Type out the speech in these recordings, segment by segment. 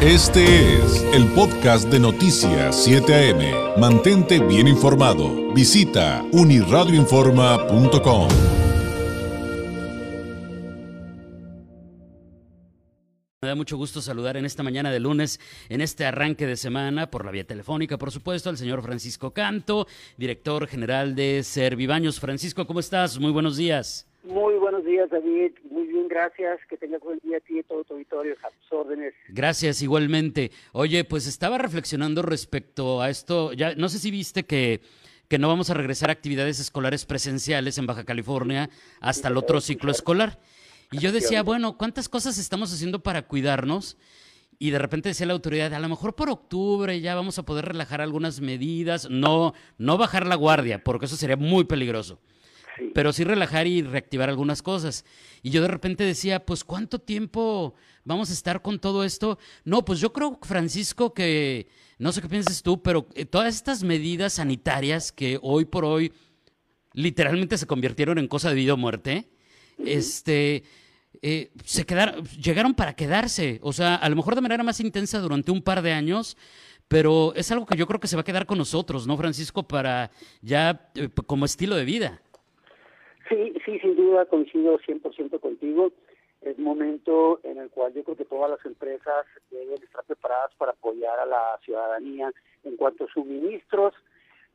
Este es el podcast de Noticias 7 AM. Mantente bien informado. Visita uniradioinforma.com. Me da mucho gusto saludar en esta mañana de lunes, en este arranque de semana, por la vía telefónica, por supuesto, al señor Francisco Canto, director general de Servibaños. Francisco, ¿cómo estás? Muy buenos días. Días, David. Muy bien, gracias. Que tengas buen día a ti y todo tu auditorio. A tus órdenes. Gracias, igualmente. Oye, pues estaba reflexionando respecto a esto. Ya no sé si viste que que no vamos a regresar a actividades escolares presenciales en Baja California hasta el otro ciclo escolar. Y yo decía, bueno, ¿cuántas cosas estamos haciendo para cuidarnos? Y de repente decía la autoridad, a lo mejor por octubre ya vamos a poder relajar algunas medidas, no, no bajar la guardia, porque eso sería muy peligroso pero sí relajar y reactivar algunas cosas. Y yo de repente decía, pues ¿cuánto tiempo vamos a estar con todo esto? No, pues yo creo, Francisco, que, no sé qué piensas tú, pero eh, todas estas medidas sanitarias que hoy por hoy literalmente se convirtieron en cosa de vida o muerte, este... Eh, se quedaron, llegaron para quedarse, o sea, a lo mejor de manera más intensa durante un par de años, pero es algo que yo creo que se va a quedar con nosotros, ¿no, Francisco? Para ya eh, como estilo de vida. Sí, sí, sin duda coincido 100% contigo. Es momento en el cual yo creo que todas las empresas deben estar preparadas para apoyar a la ciudadanía en cuanto a suministros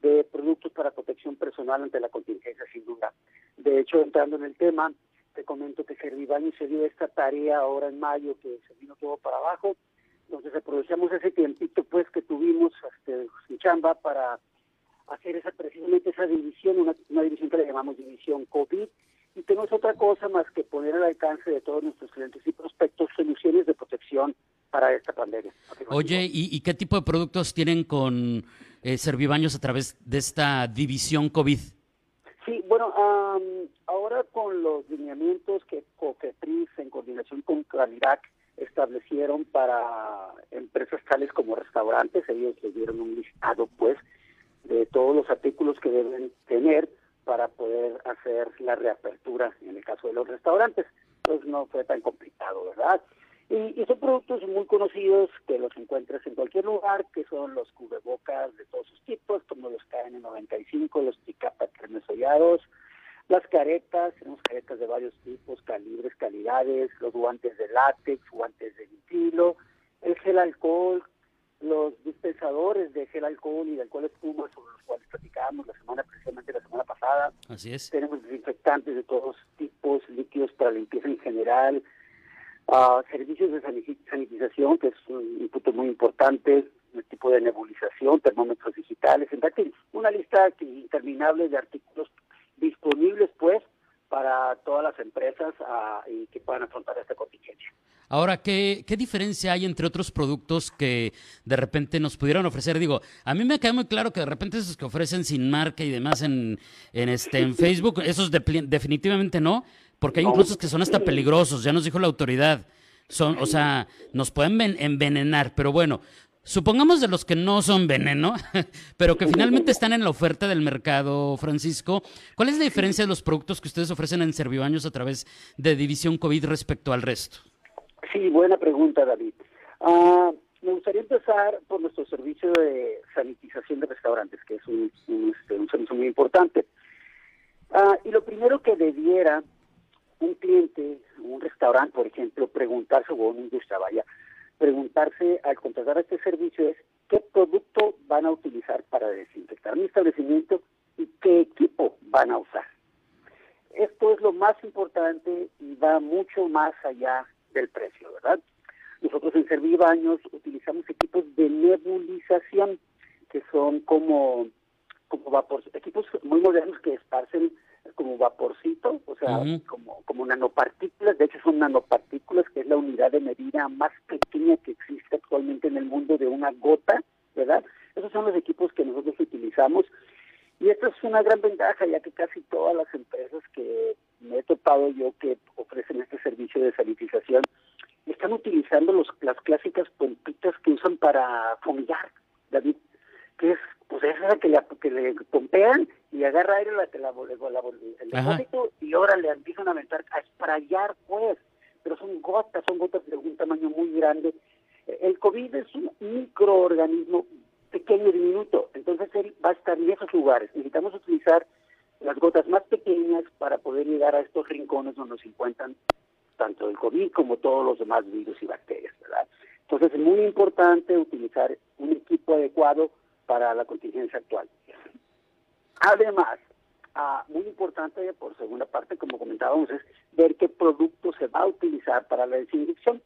de productos para protección personal ante la contingencia, sin duda. De hecho, entrando en el tema, te comento que Servibaño se dio esta tarea ahora en mayo, que se vino todo para abajo. Entonces aprovechamos ese tiempito pues que tuvimos este, chamba para hacer esa precisamente esa división, una, división que le llamamos división COVID, y que no es otra cosa más que poner al alcance de todos nuestros clientes y prospectos soluciones de protección para esta pandemia. Oye, ¿y, qué tipo de productos tienen con eh, Servibaños a través de esta división COVID? Sí, bueno, ahora con los lineamientos que COFEPRIS en coordinación con Calirac establecieron para empresas tales como restaurantes, ellos les dieron un listado pues de todos los artículos que deben tener para poder hacer la reapertura en el caso de los restaurantes. Pues no fue tan complicado, ¿verdad? Y, son productos muy conocidos que los encuentras en cualquier lugar, que son los cubrebocas de todos sus tipos, como los KN95, los Ticapa termosellados, las caretas, tenemos caretas de varios tipos, calibres, calidades, los guantes de látex, guantes de vitilo, el gel alcohol, los dispensadores de gel alcohol y de alcohol espuma sobre los cuales platicábamos la semana, precisamente la semana pasada. Así es. Tenemos desinfectantes de todos tipos, líquidos para limpieza en general, uh, servicios de sanitización, que es un punto muy importante, el tipo de nebulización, termómetros digitales, en una lista interminable de artículos disponibles, pues, para todas las empresas uh, y que puedan afrontar esta contingencia. Ahora, ¿qué, ¿qué diferencia hay entre otros productos que de repente nos pudieran ofrecer? Digo, a mí me queda muy claro que de repente esos que ofrecen sin marca y demás en, en, este, en Facebook, esos definitivamente no, porque hay incluso que son hasta peligrosos, ya nos dijo la autoridad. Son, o sea, nos pueden envenenar, pero bueno, supongamos de los que no son veneno, pero que finalmente están en la oferta del mercado, Francisco, ¿cuál es la diferencia de los productos que ustedes ofrecen en Servibaños a través de División COVID respecto al resto? Sí, buena pregunta, David. Ah, me gustaría empezar por nuestro servicio de sanitización de restaurantes, que es un, este, servicio muy importante. Ah, y lo primero que debiera un cliente, un restaurante, por ejemplo, preguntarse, o una industria, vaya, preguntarse al contratar este servicio es qué producto van a utilizar para desinfectar mi establecimiento y qué equipo van a usar. Esto es lo más importante y va mucho más allá del precio, ¿verdad? Nosotros en Servibaños utilizamos equipos de nebulización, que son como, como vapor, equipos muy modernos que esparcen como vaporcito, o sea, como, como nanopartículas, de hecho son nanopartículas, que es la unidad de medida más pequeña que existe actualmente en el mundo de una gota, ¿verdad? Esos son los equipos que nosotros utilizamos. Y esto es una gran ventaja, ya que casi todas las empresas que me he topado yo que ofrecen este servicio de sanitización están utilizando los, las clásicas pompitas que usan para fumigar, David, que es pues esa que le, que le pompean y agarra aire la, la, la, el y ahora le empiezan a aventar, a esprayar pues, pero son gotas, son gotas de un tamaño muy grande. Eh, el COVID es un microorganismo pequeño y diminuto, entonces él va a estar en esos lugares. Necesitamos utilizar las gotas más pequeñas para poder llegar a estos rincones donde se encuentran tanto el COVID como todos los demás virus y bacterias, ¿verdad? Entonces es muy importante utilizar un equipo adecuado para la contingencia actual. Además, ah, muy importante, por segunda parte, como comentábamos, es ver qué producto se va a utilizar para la desinfección.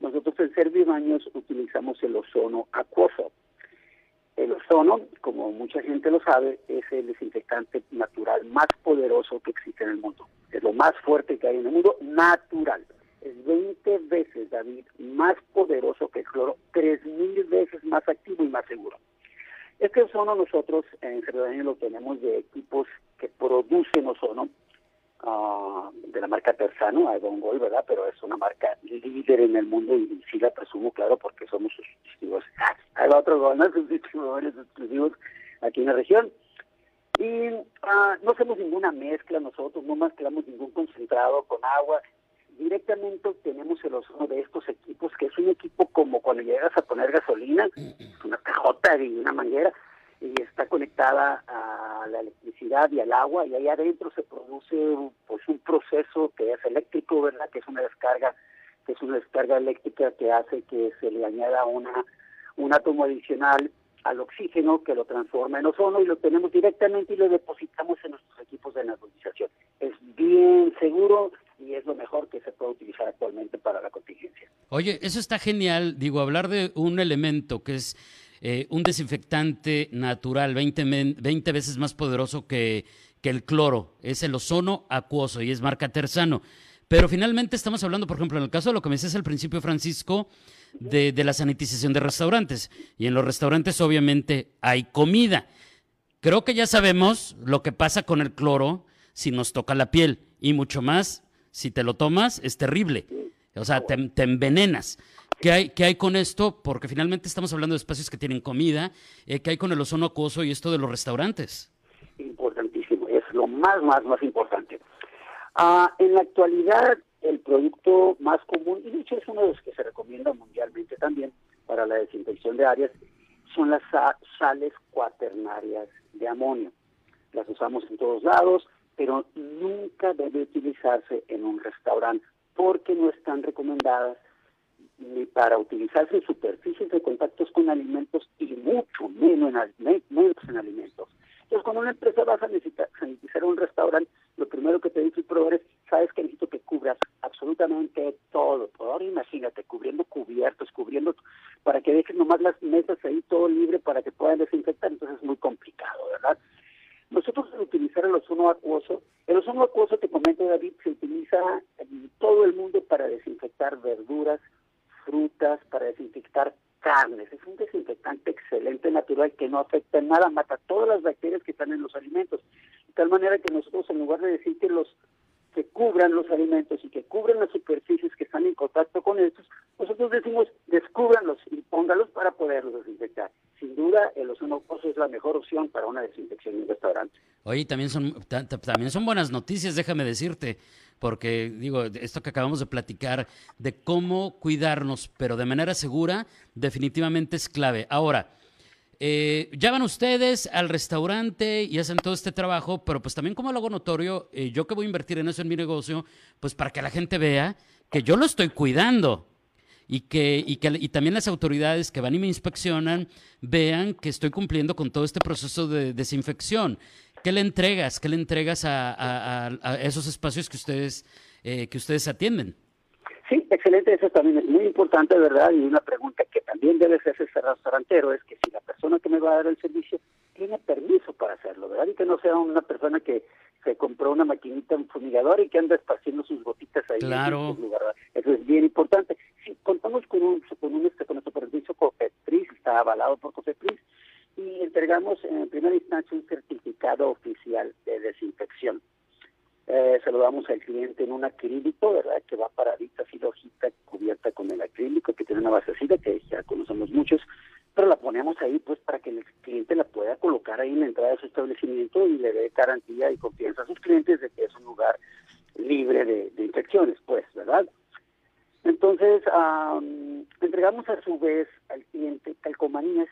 Nosotros en Servibaños utilizamos el ozono acuoso. El ozono, como mucha gente lo sabe, es el desinfectante natural más poderoso que existe en el mundo. Es lo más fuerte que hay en el mundo, natural. Es 20 veces, David, más poderoso que el cloro, 3.000 veces más activo y más seguro. Este ozono nosotros en Cerdaña lo tenemos de equipos que producen ozono, uh, de la marca Tersano, Gol, ¿verdad? Pero es una marca líder en el mundo y, sí la presumo, claro, porque somos sus distintivos. Hay otros sus distribuidores exclusivos aquí en la región. Y uh, no hacemos ninguna mezcla nosotros, no mezclamos ningún concentrado con agua. Directamente tenemos el ozono de estos equipos, que es un equipo como cuando llegas a poner gasolina, una cajota y una manguera, y está conectada a la electricidad y al agua y ahí adentro se produce pues un proceso que es eléctrico, ¿verdad? Que es una descarga que es una descarga eléctrica que hace que se le añada una un átomo adicional al oxígeno que lo transforma en ozono y lo tenemos directamente y lo depositamos en nuestros equipos de nebulización. Es bien seguro y es lo mejor que se puede utilizar actualmente para la contingencia. Oye, eso está genial, digo, hablar de un elemento que es eh, un desinfectante natural 20, 20 veces más poderoso que, que, el cloro. Es el ozono acuoso y es marca Tersano. Pero finalmente estamos hablando, por ejemplo, en el caso de lo que me decías al principio, Francisco, de, de la sanitización de restaurantes. Y en los restaurantes obviamente hay comida. Creo que ya sabemos lo que pasa con el cloro si nos toca la piel y mucho más si te lo tomas es terrible. O sea, te, envenenas. ¿Qué hay, ¿Qué hay con esto? Porque finalmente estamos hablando de espacios que tienen comida. Eh, ¿Qué hay con el ozono acuoso y esto de los restaurantes? Importantísimo, es lo más, más, más importante. Ah, en la actualidad, el producto más común, y de hecho es uno de los que se recomienda mundialmente también para la desinfección de áreas, son las sales cuaternarias de amonio. Las usamos en todos lados, pero nunca debe utilizarse en un restaurante porque no están recomendadas ni para utilizarse en superficies de contactos con alimentos y mucho menos en, alimentos. Entonces, cuando una empresa va a sanitizar un restaurante, lo primero que te dice el proveedor es, sabes que necesito que cubras absolutamente todo. Ahora imagínate, cubriendo cubiertos, cubriendo, para que dejes nomás las mesas ahí todo libre para que puedan desinfectar, entonces es muy complicado, ¿verdad? Nosotros al utilizar el ozono acuoso, el ozono acuoso, te comento David, se utiliza en todo el mundo para desinfectar verduras, frutas, para desinfectar carnes. Es un desinfectante excelente, natural, que no afecta en nada, mata todas las bacterias que están en los alimentos. De tal manera que nosotros, en lugar de decir que los que cubran los alimentos y que cubran las superficies que están en contacto con estos, nosotros decimos descúbranlos y póngalos para poderlos desinfectar. Sin duda, el ozono es la mejor opción para una desinfección en un restaurante. Oye, también son, también son buenas noticias, déjame decirte porque digo, esto que acabamos de platicar de cómo cuidarnos, pero de manera segura, definitivamente es clave. Ahora, eh, ya van ustedes al restaurante y hacen todo este trabajo, pero pues también como lo hago notorio, eh, yo que voy a invertir en eso en mi negocio, pues para que la gente vea que yo lo estoy cuidando y que, y que y también las autoridades que van y me inspeccionan vean que estoy cumpliendo con todo este proceso de desinfección. ¿Qué le entregas? ¿Qué le entregas a, esos espacios que ustedes eh, que ustedes atienden? Sí, excelente. Eso también es muy importante, ¿verdad? Y una pregunta que también debe hacerse ese restaurantero es que si me va a dar el servicio tiene permiso para hacerlo, ¿verdad? Y que no sea una persona que se compró una maquinita, un fumigador y que anda esparciendo sus gotitas ahí. Claro. En lugar. Eso es bien importante. Si contamos con un, con un este, con nuestro servicio COFEPRIS, está avalado por COFEPRIS, y entregamos en primera instancia un certificado oficial de desinfección. Eh, se lo damos al cliente en un acrílico, ¿verdad? Que va paradita así hojita cubierta con el acrílico, que tiene una basecita que ya conocemos muchos, pero la ponemos ahí pues para que el cliente la pueda colocar ahí en la entrada de su establecimiento y le dé garantía y confianza a sus clientes de que es un lugar libre de, infecciones, pues, ¿verdad? Entonces, entregamos a su vez al cliente calcomanías,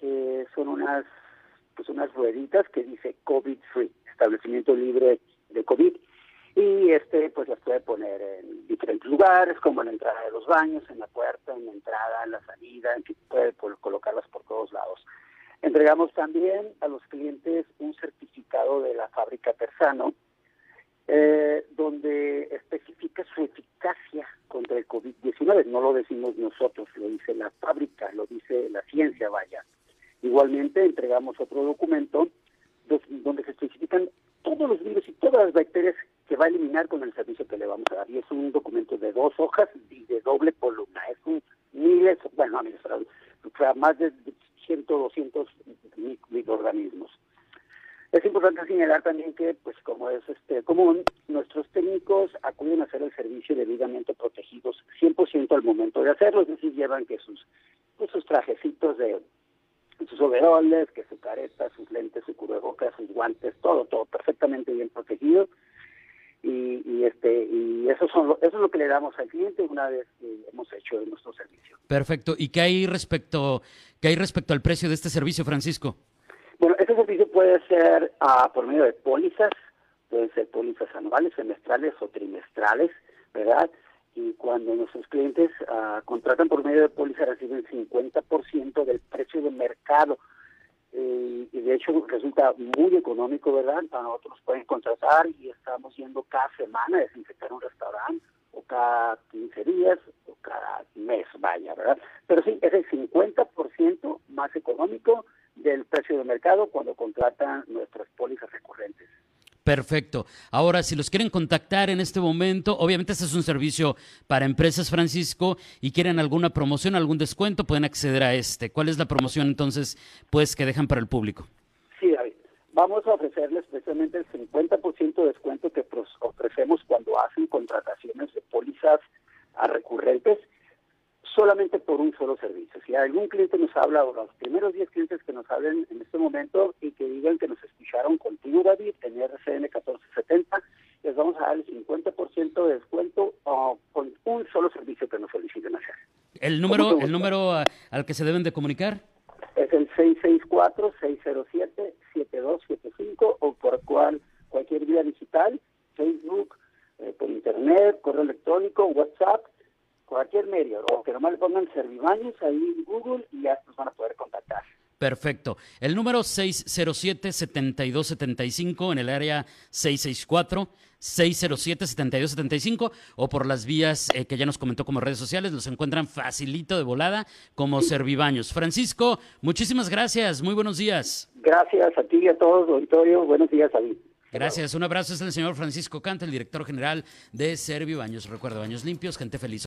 que son unas, pues unas rueditas que dice COVID free, establecimiento libre de COVID. Y este, pues las puede poner en diferentes lugares, como en la entrada de los baños, en la puerta, en la entrada, en la salida, en que puede colocarlas por todos lados. Entregamos también a los clientes un certificado de la fábrica Persano, eh, donde especifica su eficacia contra el COVID-19. No lo decimos nosotros, lo dice la fábrica, lo dice la ciencia, vaya. Igualmente entregamos otro documento donde se especifican todos los virus y todas las bacterias que va a eliminar con el servicio que le vamos a dar. Y es un documento de dos hojas y de doble columna. Es un miles, bueno, no, más de 100, 200 microorganismos. Es importante señalar también que, pues como es este común, nuestros técnicos acuden a hacer el servicio debidamente protegidos 100% al momento de hacerlo, es decir, llevan que sus, pues, sus trajecitos de sus overoles, que su careta, sus lentes, su cubrebocas, sus guantes, todo, todo perfectamente bien protegido. Y, y, este y eso son eso es lo que le damos al cliente una vez que hemos hecho nuestro servicio. Perfecto. ¿Y qué hay respecto qué hay respecto al precio de este servicio, Francisco? Bueno, este servicio puede ser uh, por medio de pólizas, pueden ser pólizas anuales, semestrales o trimestrales, ¿verdad? Y cuando nuestros clientes uh, contratan por medio de pólizas reciben 50% del precio de mercado. Eh, y de hecho resulta muy económico, ¿verdad? Para nosotros pueden contratar y estamos yendo cada semana a desinfectar un restaurante o cada 15 días o cada mes, vaya, ¿verdad? Pero sí, es el 50% más económico del precio de mercado cuando contratan nuestras pólizas recurrentes. Perfecto. Ahora, si los quieren contactar en este momento, obviamente este es un servicio para empresas, Francisco, y quieren alguna promoción, algún descuento, pueden acceder a este. ¿Cuál es la promoción entonces, pues, que dejan para el público? Sí, David. Vamos a ofrecerles precisamente el 50% de descuento que ofrecemos cuando hacen contrataciones de pólizas a recurrentes solamente por un solo servicio. Si algún cliente nos habla, o los primeros 10 clientes que nos hablen en este momento y que digan que nos escucharon contigo, David, en RCN 1470, les vamos a dar el 50% de descuento uh, con un solo servicio que nos soliciten hacer. ¿El número, el número al que se deben de comunicar? Es el 664-607-7275 o por cual, cualquier vía digital, Facebook, eh, por internet, correo electrónico, WhatsApp, cualquier medio, o que nomás le pongan Servibaños ahí en Google y ya nos van a poder contactar. Perfecto. El número 607-7275 en el área 664. 607-7275 o por las vías eh, que ya nos comentó como redes sociales, los encuentran facilito de volada como Servibaños. Francisco, muchísimas gracias, muy buenos días. Gracias a ti y a todos, auditorio, buenos días a ti. Gracias, un abrazo, es el señor Francisco Canta, el director general de Servibaños. Recuerda, baños limpios, gente feliz.